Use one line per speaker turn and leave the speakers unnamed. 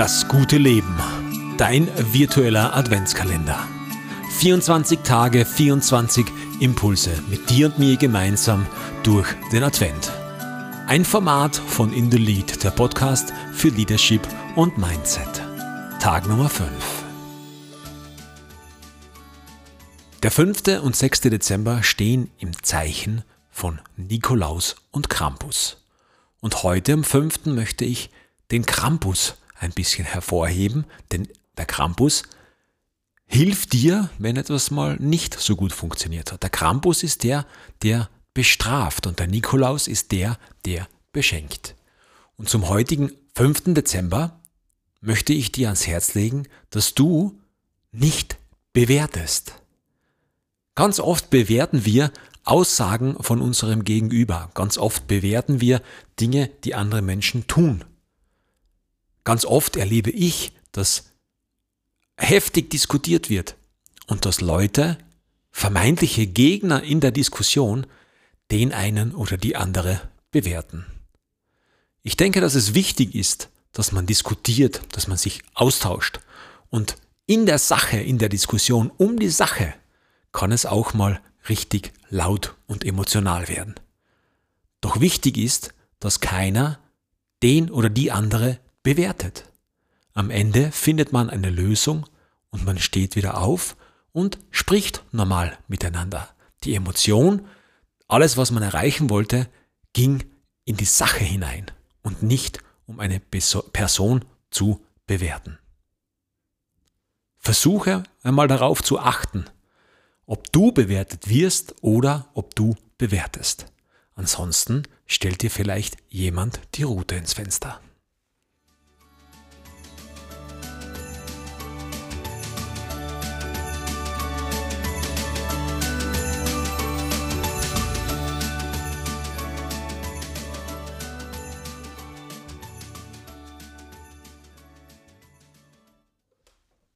Das gute Leben. Dein virtueller Adventskalender. 24 Tage, 24 Impulse mit dir und mir gemeinsam durch den Advent. Ein Format von In the Lead, der Podcast für Leadership und Mindset. Tag Nummer 5. Der 5. und 6. Dezember stehen im Zeichen von Nikolaus und Krampus. Und heute am 5. möchte ich den Krampus ein bisschen hervorheben, denn der Krampus hilft dir, wenn etwas mal nicht so gut funktioniert hat. Der Krampus ist der, der bestraft und der Nikolaus ist der, der beschenkt. Und zum heutigen 5. Dezember möchte ich dir ans Herz legen, dass du nicht bewertest. Ganz oft bewerten wir Aussagen von unserem Gegenüber. Ganz oft bewerten wir Dinge, die andere Menschen tun. Ganz oft erlebe ich, dass heftig diskutiert wird und dass Leute, vermeintliche Gegner in der Diskussion, den einen oder die andere bewerten. Ich denke, dass es wichtig ist, dass man diskutiert, dass man sich austauscht und in der Sache, in der Diskussion um die Sache kann es auch mal richtig laut und emotional werden. Doch wichtig ist, dass keiner den oder die andere bewertet. Am Ende findet man eine Lösung und man steht wieder auf und spricht normal miteinander. Die Emotion, alles was man erreichen wollte, ging in die Sache hinein und nicht um eine Person zu bewerten. Versuche einmal darauf zu achten, ob du bewertet wirst oder ob du bewertest. Ansonsten stellt dir vielleicht jemand die Route ins Fenster.